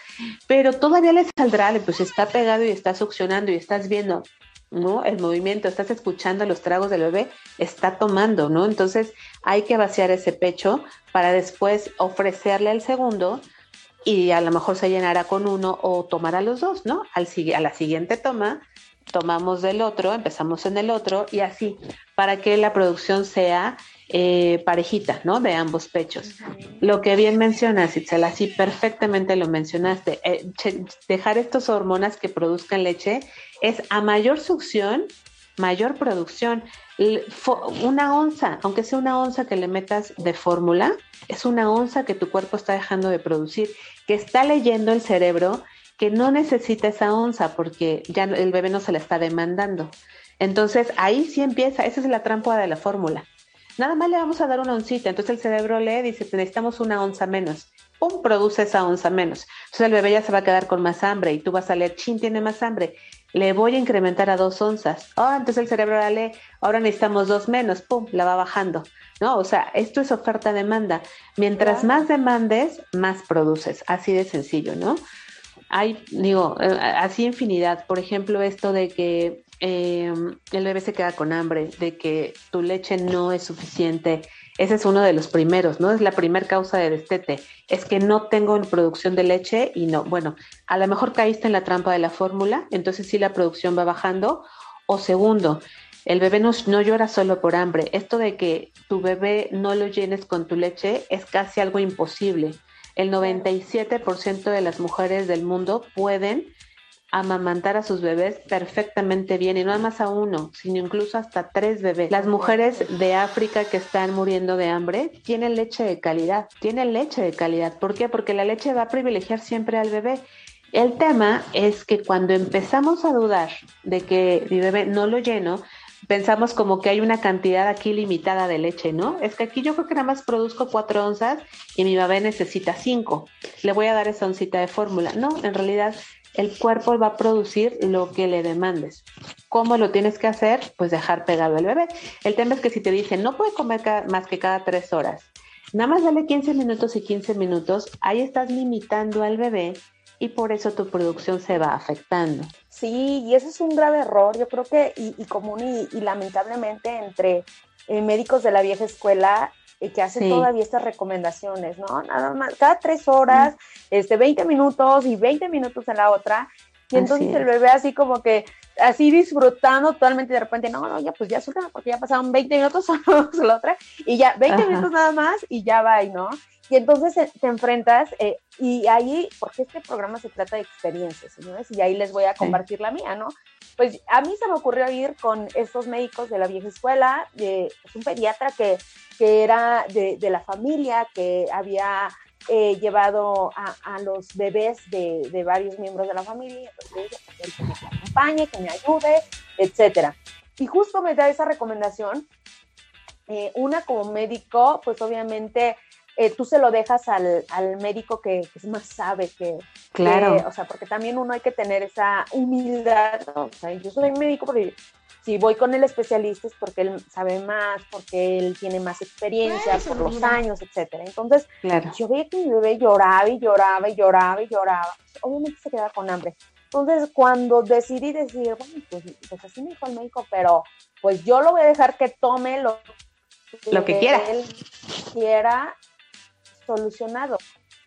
pero todavía les saldrá, pues está pegado y está succionando y estás viendo, ¿no? El movimiento, estás escuchando los tragos del bebé, está tomando, ¿no? Entonces hay que vaciar ese pecho para después ofrecerle el segundo y a lo mejor se llenará con uno o tomará los dos, ¿no? Al, a la siguiente toma tomamos del otro, empezamos en el otro y así, para que la producción sea eh, parejita, ¿no? De ambos pechos. Lo que bien mencionas, Itzel, así perfectamente lo mencionaste, eh, dejar estas hormonas que produzcan leche es a mayor succión, mayor producción. Una onza, aunque sea una onza que le metas de fórmula, es una onza que tu cuerpo está dejando de producir, que está leyendo el cerebro que no necesita esa onza porque ya el bebé no se la está demandando. Entonces ahí sí empieza, esa es la trampa de la fórmula. Nada más le vamos a dar una oncita, entonces el cerebro lee, dice, necesitamos una onza menos. ¡Pum! Produce esa onza menos. Entonces el bebé ya se va a quedar con más hambre y tú vas a leer, chin, tiene más hambre. Le voy a incrementar a dos onzas. Oh, entonces el cerebro ahora lee, ahora necesitamos dos menos, ¡pum! La va bajando. ¿No? O sea, esto es oferta-demanda. Mientras más demandes, más produces. Así de sencillo, ¿no? Hay, digo, eh, así infinidad. Por ejemplo, esto de que eh, el bebé se queda con hambre, de que tu leche no es suficiente. Ese es uno de los primeros, ¿no? Es la primera causa de destete. Es que no tengo producción de leche y no. Bueno, a lo mejor caíste en la trampa de la fórmula, entonces sí la producción va bajando. O segundo, el bebé no, no, llora solo por hambre. Esto de que tu bebé no lo llenes con tu leche es casi algo imposible el 97% de las mujeres del mundo pueden amamantar a sus bebés perfectamente bien y no más a uno, sino incluso hasta tres bebés. Las mujeres de África que están muriendo de hambre tienen leche de calidad, tienen leche de calidad. ¿Por qué? Porque la leche va a privilegiar siempre al bebé. El tema es que cuando empezamos a dudar de que mi bebé no lo lleno, pensamos como que hay una cantidad aquí limitada de leche, ¿no? Es que aquí yo creo que nada más produzco cuatro onzas y mi bebé necesita cinco. Le voy a dar esa oncita de fórmula. No, en realidad el cuerpo va a producir lo que le demandes. ¿Cómo lo tienes que hacer? Pues dejar pegado al bebé. El tema es que si te dicen no puede comer más que cada tres horas, nada más dale 15 minutos y 15 minutos, ahí estás limitando al bebé y por eso tu producción se va afectando. Sí, y ese es un grave error, yo creo que, y, común y, lamentablemente entre eh, médicos de la vieja escuela, que hace todavía estas recomendaciones, ¿no? Nada más, cada tres horas, este, 20 minutos y 20 minutos en la otra. Y entonces el bebé así como que, así disfrutando totalmente de repente, no, no, ya pues ya suelta porque ya pasaron 20 minutos, la otra, y ya 20 minutos nada más y ya va, ¿no? Y entonces te enfrentas, eh, y ahí, porque este programa se trata de experiencias, señores, y ahí les voy a compartir la mía, ¿no? Pues a mí se me ocurrió ir con estos médicos de la vieja escuela, de pues, un pediatra que, que era de, de, la familia, que había eh, llevado a, a, los bebés de, de, varios miembros de la familia, entonces que me acompañe, que me ayude, etcétera. Y justo me da esa recomendación. Eh, una como médico, pues obviamente eh, tú se lo dejas al, al médico que, que, más sabe que, claro. o sea, porque también uno hay que tener esa humildad, o sea, yo soy médico porque si voy con el especialista es porque él sabe más, porque él tiene más experiencia por los años, etcétera. Entonces, yo veía que mi bebé lloraba y lloraba y lloraba y lloraba. Obviamente se quedaba con hambre. Entonces, cuando decidí decir, bueno, pues, pues, así me dijo el médico, pero pues yo lo voy a dejar que tome lo, lo que, quiera. él quiera solucionado.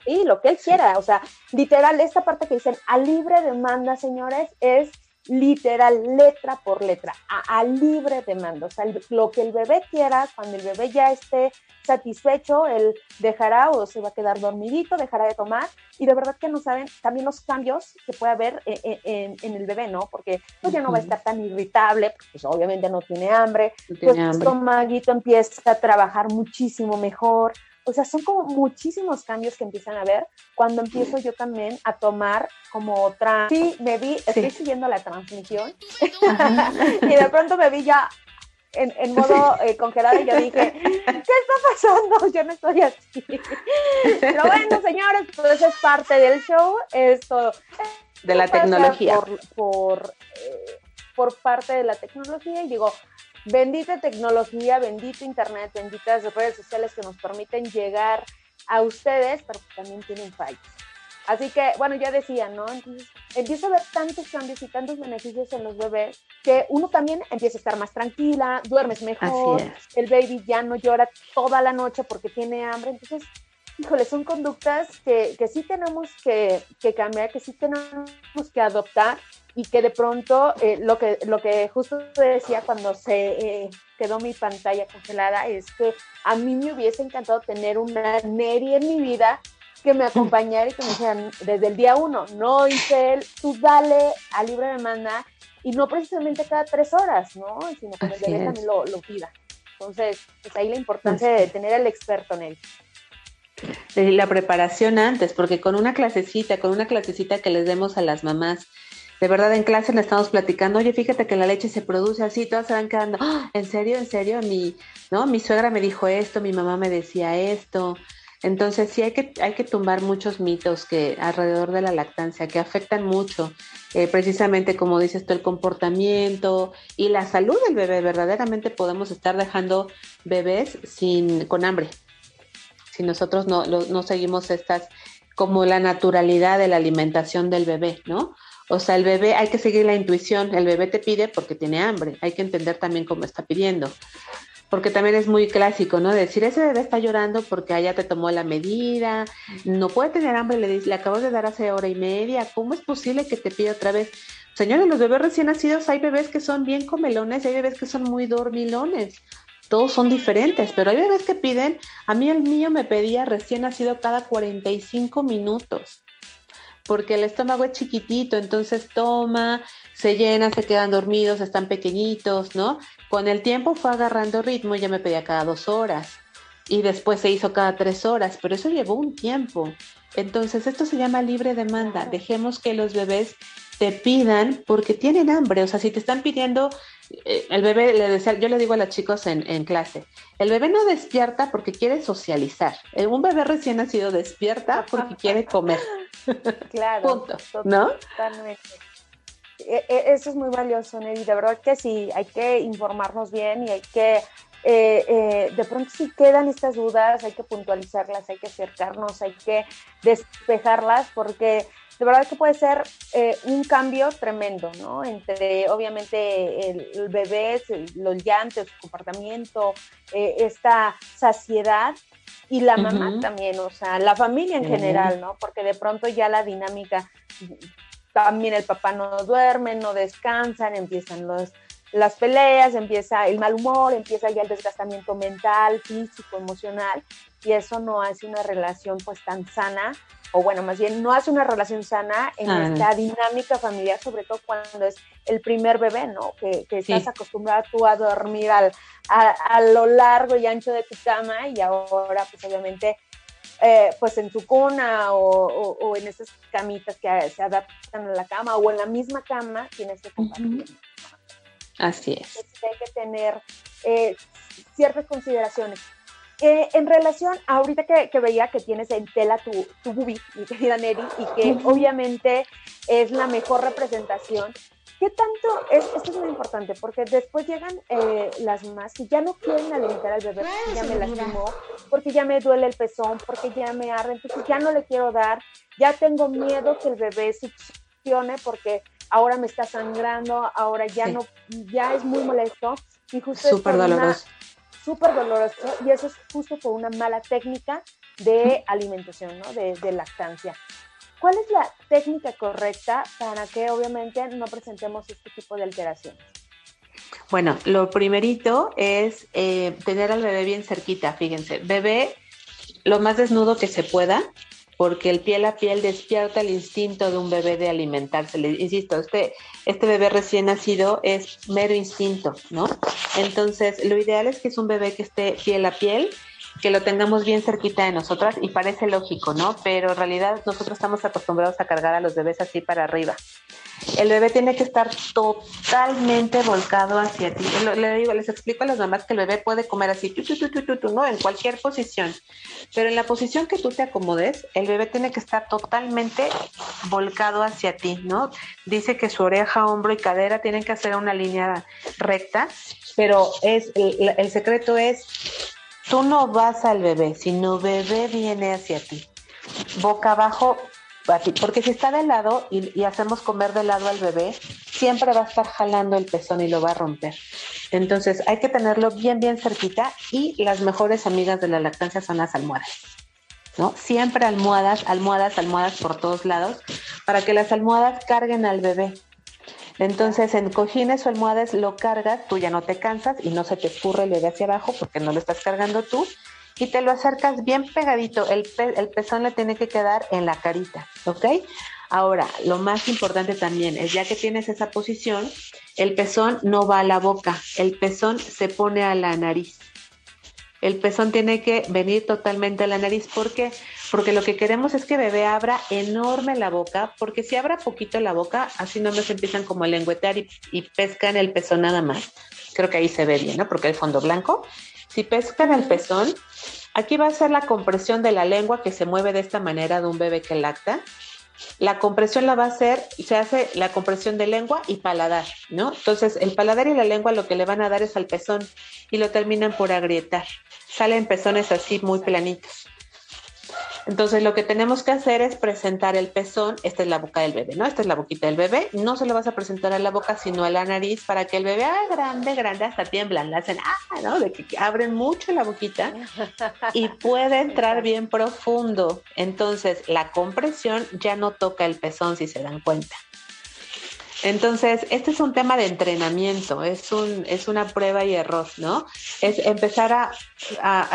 Y lo que él quiera, o sea, literal, esta parte que dicen a libre demanda, señores, es literal, letra por letra, a, libre demanda. O sea, lo que el bebé quiera, cuando el bebé ya esté satisfecho, él dejará o se va a quedar dormidito, dejará de tomar. Y de verdad que no saben también los cambios que puede haber e, e, en, el bebé, ¿no? Porque pues ya no va a estar tan irritable, pues obviamente no tiene hambre, no tiene pues hambre. estomaguito empieza a trabajar muchísimo mejor. O sea, son como muchísimos cambios que empiezan a ver cuando empiezo yo también a tomar como otra... Sí, me vi, estoy siguiendo la transmisión y de pronto me vi ya en, en modo eh, congelado y yo dije, ¿qué está pasando? Yo no estoy así. Pero bueno, señores, pues es parte del show, esto... De la tecnología. Por, por, eh, por parte de la tecnología y digo, Bendita tecnología, bendito Internet, benditas redes sociales que nos permiten llegar a ustedes, pero también tienen fallos. Así que, bueno, ya decía, ¿no? Entonces, empiezo a ver tantos cambios y tantos beneficios en los bebés que uno también empieza a estar más tranquila, duermes mejor, el baby ya no llora toda la noche porque tiene hambre. Entonces, híjole, son conductas que, que sí tenemos que, que cambiar, que sí tenemos que adoptar y que de pronto eh, lo que lo que justo decía cuando se eh, quedó mi pantalla congelada es que a mí me hubiese encantado tener una Neri en mi vida que me acompañara y que me dijeran desde el día uno, no Isel, tú dale a libre demanda y no precisamente cada tres horas, ¿no? Sino que el bebé también lo, lo, pida. Entonces, pues ahí la importancia de tener al experto en él. La preparación antes, porque con una clasecita, con una clasecita que les demos a las mamás, de verdad en clase le estamos platicando, oye, fíjate que la leche se produce así, todas se van quedando, ¡Ah! ¿en serio? ¿En serio? Mi, ¿no? Mi suegra me dijo esto, mi mamá me decía esto. Entonces sí hay que, hay que tumbar muchos mitos que alrededor de la lactancia que afectan mucho, eh, precisamente como dices tú, el comportamiento y la salud del bebé. Verdaderamente podemos estar dejando bebés sin, con hambre, si nosotros no, no seguimos estas como la naturalidad de la alimentación del bebé, ¿no? O sea, el bebé, hay que seguir la intuición, el bebé te pide porque tiene hambre, hay que entender también cómo está pidiendo. Porque también es muy clásico, ¿no? Decir, ese bebé está llorando porque allá te tomó la medida, no puede tener hambre, le, le acabo de dar hace hora y media, ¿cómo es posible que te pida otra vez? Señores, los bebés recién nacidos hay bebés que son bien comelones, hay bebés que son muy dormilones. Todos son diferentes, pero hay bebés que piden, a mí el mío me pedía recién nacido cada 45 minutos porque el estómago es chiquitito, entonces toma, se llena, se quedan dormidos, están pequeñitos, ¿no? Con el tiempo fue agarrando ritmo y ya me pedía cada dos horas y después se hizo cada tres horas, pero eso llevó un tiempo. Entonces esto se llama libre demanda. Dejemos que los bebés te pidan porque tienen hambre. O sea, si te están pidiendo, eh, el bebé, le decía, yo le digo a los chicos en, en, clase, el bebé no despierta porque quiere socializar. Eh, un bebé recién nacido despierta porque quiere comer. Claro. Punto. ¿No? E, e, eso es muy valioso, Nelly. De verdad que sí, hay que informarnos bien y hay que eh, eh, de pronto si quedan estas dudas, hay que puntualizarlas, hay que acercarnos, hay que despejarlas, porque de verdad que puede ser eh, un cambio tremendo, ¿no? Entre obviamente el, bebé, los llantos, su comportamiento, eh, esta saciedad y la mamá también, o sea, la familia en general, ¿no? Porque de pronto ya la dinámica, también el papá no duerme, no descansan, empiezan los, las peleas, empieza el mal humor, empieza ya el desgastamiento mental, físico, emocional, y eso no hace una relación pues tan sana o bueno, más bien no hace una relación sana en ah. esta dinámica familiar, sobre todo cuando es el primer bebé, ¿no? Que, estás acostumbrada tú a dormir al, a, lo largo y ancho de tu cama y ahora pues obviamente eh, pues en tu cuna o, en esas camitas que se adaptan a la cama o en la misma cama tienes que compartir. Así es. hay que tener eh, ciertas consideraciones. Eh, en relación, ahorita que, veía que tienes en tela tu, tu bubi, mi querida Neri, y que obviamente es la mejor representación, ¿qué tanto? Es, esto es muy importante porque después llegan eh, las mamás que ya no quieren alimentar al bebé porque ya me lastimó, porque ya me duele el pezón, porque ya me arde, entonces ya no le quiero dar, ya tengo miedo que el bebé succione porque ahora me está sangrando, ahora ya no, ya es muy molesto. Y justo Súper doloroso súper doloroso y eso es justo por una mala técnica de alimentación, ¿no? De, lactancia. ¿Cuál es la técnica correcta para que obviamente no presentemos este tipo de alteraciones? Bueno, lo primerito es eh, tener al bebé bien cerquita, fíjense, bebé lo más desnudo que se pueda, porque el piel a piel despierta el instinto de un bebé de alimentarse. Le insisto, este, este bebé recién nacido es mero instinto, ¿no? Entonces, lo ideal es que es un bebé que esté piel a piel, que lo tengamos bien cerquita de nosotras y parece lógico, ¿no? Pero en realidad nosotros estamos acostumbrados a cargar a los bebés así para arriba. El bebé tiene que estar totalmente volcado hacia ti. Le les explico a las mamás que el bebé puede comer así, tu, ¿no? En cualquier posición. Pero en la posición que tú te acomodes, el bebé tiene que estar totalmente volcado hacia ti, ¿no? Dice que su oreja, hombro y cadera tienen que hacer una línea recta, pero es el secreto es, tú no vas al bebé, sino bebé viene hacia ti. Boca abajo, porque si está de lado y, hacemos comer de lado al bebé, siempre va a estar jalando el pezón y lo va a romper. Entonces hay que tenerlo bien, bien cerquita y las mejores amigas de la lactancia son las almohadas. ¿no? Siempre almohadas, almohadas, almohadas por todos lados para que las almohadas carguen al bebé. Entonces en cojines o almohadas lo cargas, tú ya no te cansas y no se te escurre el bebé hacia abajo porque no lo estás cargando tú y te lo acercas bien pegadito. El, el pezón le tiene que quedar en la carita, ¿ok? Ahora, lo más importante también es ya que tienes esa posición, el pezón no va a la boca, el pezón se pone a la nariz. El pezón tiene que venir totalmente a la nariz. ¿Por qué? Porque lo que queremos es que bebé abra enorme la boca, porque si abra poquito la boca, así no nos empiezan como a lengüetear y, pescan el pezón nada más. Creo que ahí se ve bien, ¿no? Porque el fondo blanco si pescan el pezón, aquí va a ser la compresión de la lengua que se mueve de esta manera de un bebé que lacta. La compresión la va a hacer, se hace la compresión de lengua y paladar, ¿no? Entonces, el paladar y la lengua lo que le van a dar es al pezón y lo terminan por agrietar. Salen pezones así muy planitos. Entonces lo que tenemos que hacer es presentar el pezón, esta es la boca del bebé, ¿no? Esta es la boquita del bebé, no se lo vas a presentar a la boca, sino a la nariz para que el bebé, ah, grande, grande, hasta tiemblan, le hacen, ah, ¿no? De que abren mucho la boquita y puede entrar bien profundo. Entonces la compresión ya no toca el pezón, si se dan cuenta. Entonces, este es un tema de entrenamiento, es, un, es una prueba y error, ¿no? Es empezar a,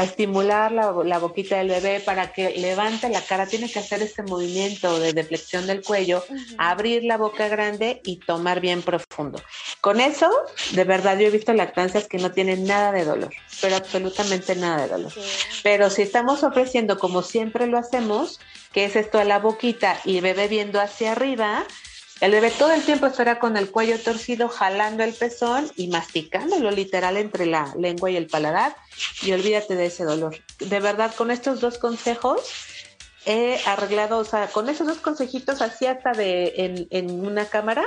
estimular la, boquita del bebé para que levante la cara, tiene que hacer este movimiento de deflexión del cuello, abrir la boca grande y tomar bien profundo. Con eso, de verdad, yo he visto lactancias que no tienen nada de dolor, pero absolutamente nada de dolor. Pero si estamos ofreciendo como siempre lo hacemos, que es esto a la boquita y bebé viendo hacia arriba, el bebé todo el tiempo estará con el cuello torcido, jalando el pezón y masticándolo literal entre la lengua y el paladar. Y olvídate de ese dolor. De verdad, con estos dos consejos he arreglado, o sea, con esos dos consejitos así hasta de en, en una cámara,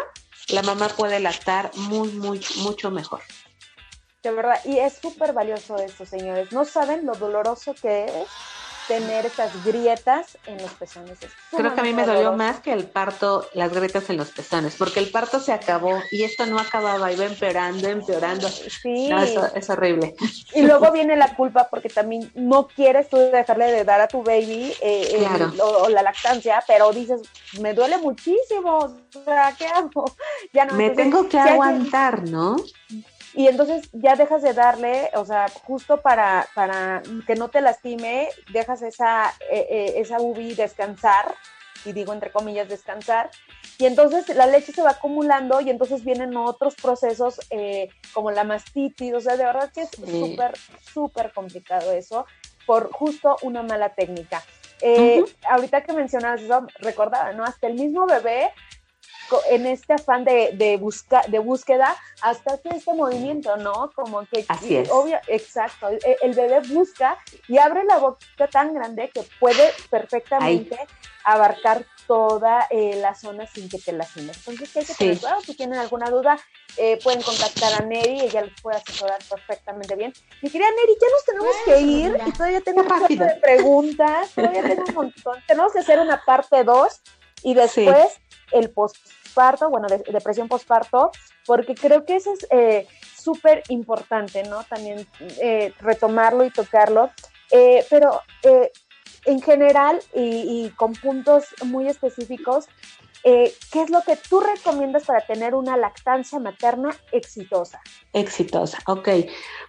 la mamá puede lactar muy, muy, mucho mejor. De verdad, y es súper valioso esto, señores. No saben lo doloroso que es tener esas grietas en los pezones. Creo que a mí me dolió más que el parto, las grietas en los pezones, porque el parto se acabó y esto no acababa, iba empeorando, empeorando. Sí. es horrible. Y luego viene la culpa porque también no quieres tú dejarle de dar a tu baby eh, o, la lactancia, pero dices, me duele muchísimo, o sea, ¿qué hago? Ya no, me tengo que aguantar, ¿no? Y entonces ya dejas de darle, o sea, justo para, para que no te lastime, dejas esa, eh, eh, esa UBI descansar, y digo entre comillas descansar, y entonces la leche se va acumulando y entonces vienen otros procesos eh, como la mastitis, o sea, de verdad que es súper, súper complicado eso por justo una mala técnica. Ahorita que mencionabas eso, recordaba, ¿no? Hasta el mismo bebé en este afán de, de, busca, de búsqueda, hasta hace este movimiento, ¿no? Como que, Así es. obvio, exacto, el, bebé busca y abre la boca tan grande que puede perfectamente abarcar toda eh, la zona sin que te lastimes. Entonces, ¿qué hay que tener Si tienen alguna duda, eh, pueden contactar a Neri, ella les puede asesorar perfectamente bien. Mi querida Neri, ya nos tenemos que ir y todavía tengo un montón de preguntas, todavía tengo un montón. Tenemos que hacer una parte 2 y después el postparto, bueno, de, depresión postparto, porque creo que eso es eh, súper importante, ¿no? También eh, retomarlo y tocarlo. Eh, pero en general y, con puntos muy específicos, ¿qué es lo que tú recomiendas para tener una lactancia materna exitosa? Exitosa, ok.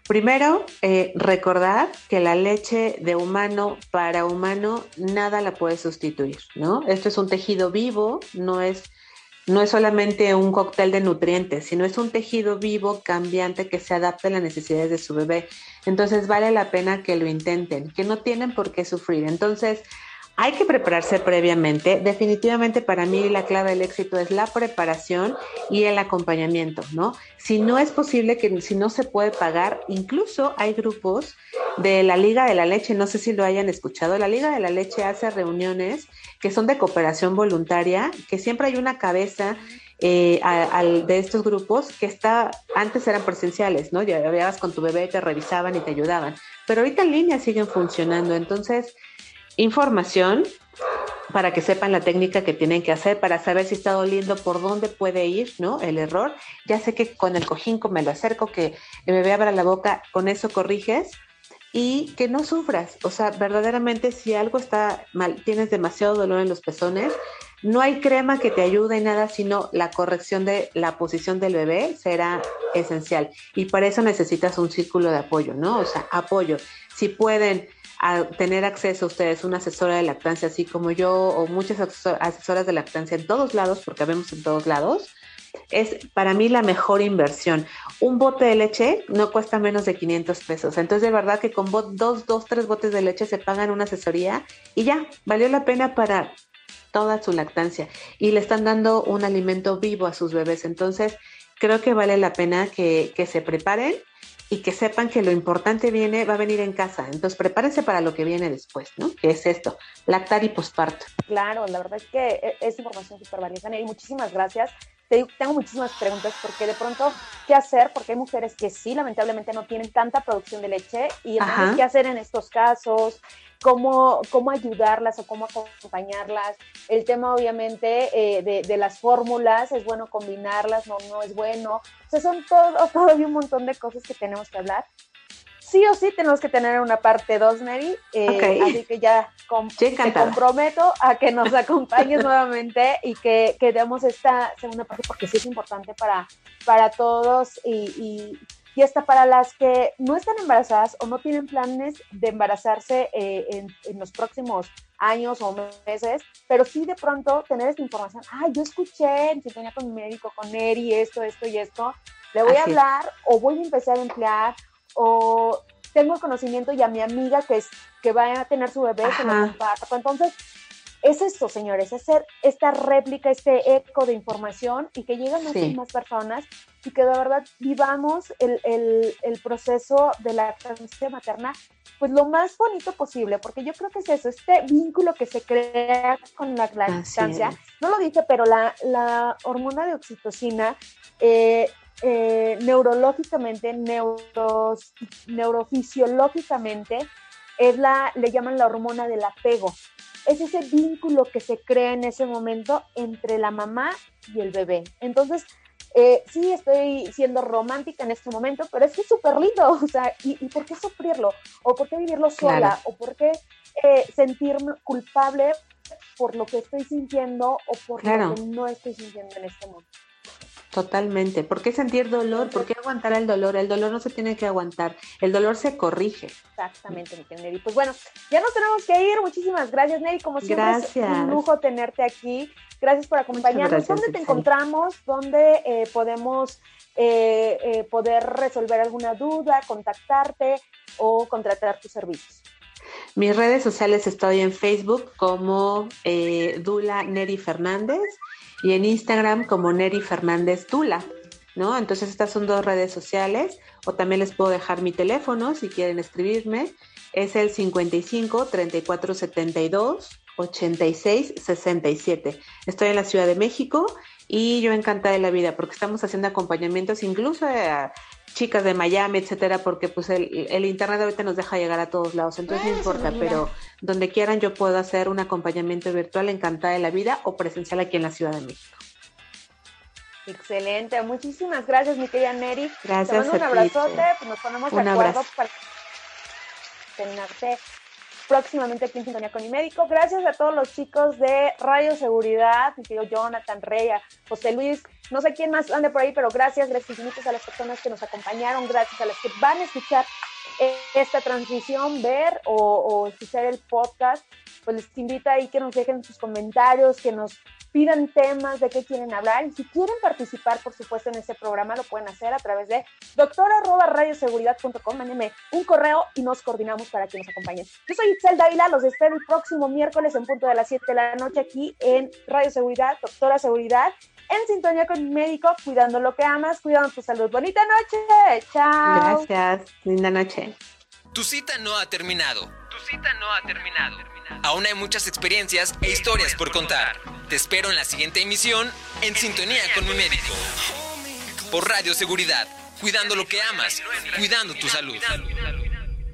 Primero, recordar que la leche de humano para humano nada la puede sustituir, ¿no? Esto es un tejido vivo, no es no es solamente un cóctel de nutrientes, sino es un tejido vivo, cambiante, que se adapta a las necesidades de su bebé. Entonces vale la pena que lo intenten, que no tienen por qué sufrir. Entonces hay que prepararse previamente. Definitivamente para mí la clave del éxito es la preparación y el acompañamiento, ¿no? Si no es posible que si no se puede pagar, incluso hay grupos de la Liga de la Leche, no sé si lo hayan escuchado, la Liga de la Leche hace reuniones que son de cooperación voluntaria, que siempre hay una cabeza eh, de estos grupos que está, antes eran presenciales, ¿no? Ya Llevabas con tu bebé, te revisaban y te ayudaban, pero ahorita en línea siguen funcionando, entonces información para que sepan la técnica que tienen que hacer para saber si está doliendo, por dónde puede ir, ¿no? El error. Ya sé que con el cojín, me lo acerco, que el bebé abra la boca, con eso corriges y que no sufras. O sea, verdaderamente si algo está mal, tienes demasiado dolor en los pezones, no hay crema que te ayude en nada, sino la corrección de la posición del bebé será esencial. Y para eso necesitas un círculo de apoyo, ¿no? O sea, apoyo. Si pueden tener acceso a ustedes una asesora de lactancia, así como yo, o muchas asesoras de lactancia en todos lados, porque vemos en todos lados, es para mí la mejor inversión. Un bote de leche no cuesta menos de 500 pesos. Entonces, de verdad que con dos, dos, tres botes de leche se pagan una asesoría y ya, valió la pena para toda su lactancia. Y le están dando un alimento vivo a sus bebés. Entonces, creo que vale la pena que, que se preparen y que sepan que lo importante viene, va a venir en casa. Entonces, prepárense para lo que viene después, ¿no? Que es esto, lactar y posparto. Claro, la verdad es que e, es información súper valiosa. Y muchísimas gracias tengo muchísimas preguntas porque de pronto, ¿qué hacer? Porque hay mujeres que sí, lamentablemente no tienen tanta producción de leche y entonces, ¿qué hacer en estos casos? Cómo, cómo ayudarlas o cómo acompañarlas. El tema, obviamente, eh, de, de, las fórmulas, es bueno combinarlas, no, no es bueno. O sea, son todo, todavía un montón de cosas que tenemos que hablar sí o sí tenemos que tener una parte 2, Mary. Eh, así que ya te comprometo a que nos acompañes nuevamente y que, que, demos esta segunda parte porque sí es importante para, para todos y, y, y hasta para las que no están embarazadas o no tienen planes de embarazarse eh, en, en, los próximos años o meses, pero sí de pronto tener esta información. Ay, yo escuché en sintonía con mi médico, con Eri, esto, esto y esto. Le voy a hablar o voy a empezar a emplear o tengo el conocimiento y a mi amiga que, es, que va a tener su bebé, se lo comparto. Entonces, es esto, señores, hacer esta réplica, este eco de información y que lleguen muchas más personas y que de verdad vivamos el, el, el, proceso de la lactancia materna pues lo más bonito posible, porque yo creo que es eso, este vínculo que se crea con la lactancia, no lo dije, pero la, la hormona de oxitocina eh, eh, neurológicamente, neuros, neurofisiológicamente, es la, le llaman la hormona del apego. Es ese vínculo que se crea en ese momento entre la mamá y el bebé. Entonces, eh, sí estoy siendo romántica en este momento, pero es que es súper lindo, o sea, ¿y, por qué sufrirlo? ¿O por qué vivirlo sola? ¿O por qué eh, sentirme culpable por lo que estoy sintiendo o por lo que no estoy sintiendo en este momento? Totalmente. ¿Por qué sentir dolor? ¿Por qué aguantar el dolor? El dolor no se tiene que aguantar. El dolor se corrige. Exactamente, mi Neri. Pues bueno, ya nos tenemos que ir. Muchísimas gracias, Neri. Como siempre, es un lujo tenerte aquí. Gracias por acompañarnos. ¿Dónde te encontramos? ¿Dónde eh, podemos eh, eh, poder resolver alguna duda, contactarte o contratar tus servicios? Mis redes sociales estoy en Facebook como Dula Neri Fernández y en Instagram como Neri Fernández Tula, ¿no? Entonces estas son dos redes sociales o también les puedo dejar mi teléfono si quieren escribirme. Es el 55 34 72 86 67. Estoy en la Ciudad de México y yo encantada de la vida porque estamos haciendo acompañamientos incluso a chicas de Miami, etcétera, porque pues el, el internet ahorita nos deja llegar a todos lados, entonces no importa, pero donde quieran yo puedo hacer un acompañamiento virtual encantada de la vida o presencial aquí en la Ciudad de México. Excelente, muchísimas gracias mi querida Neri. Gracias. Te mando un abrazote, pues nos ponemos de acuerdo para terminarte próximamente aquí en Sintonía con mi médico. Gracias a todos los chicos de Radio Seguridad, mi querido Jonathan Reya, José Luis, no sé quién más ande por ahí, pero gracias, gracias a las personas que nos acompañaron, gracias a las que van a escuchar esta transmisión, ver o, escuchar el podcast, pues les invito ahí que nos dejen sus comentarios, que nos pidan temas de qué quieren hablar y si quieren participar, por supuesto, en este programa, lo pueden hacer a través de doctora.radioseguridad.com, mándenme un correo y nos coordinamos para que nos acompañen. Yo soy Itzel Dávila, los espero el próximo miércoles en punto de las 7 de la noche aquí en Radio Seguridad, Doctora Seguridad en sintonía con mi médico, cuidando lo que amas, cuidando tu salud. Bonita noche. Chao. Gracias. Linda noche. Tu cita no ha terminado. Tu cita no ha terminado. Aún hay muchas experiencias e historias por contar. Te espero en la siguiente emisión en sintonía con mi médico. Por Radio Seguridad, cuidando lo que amas, cuidando tu salud.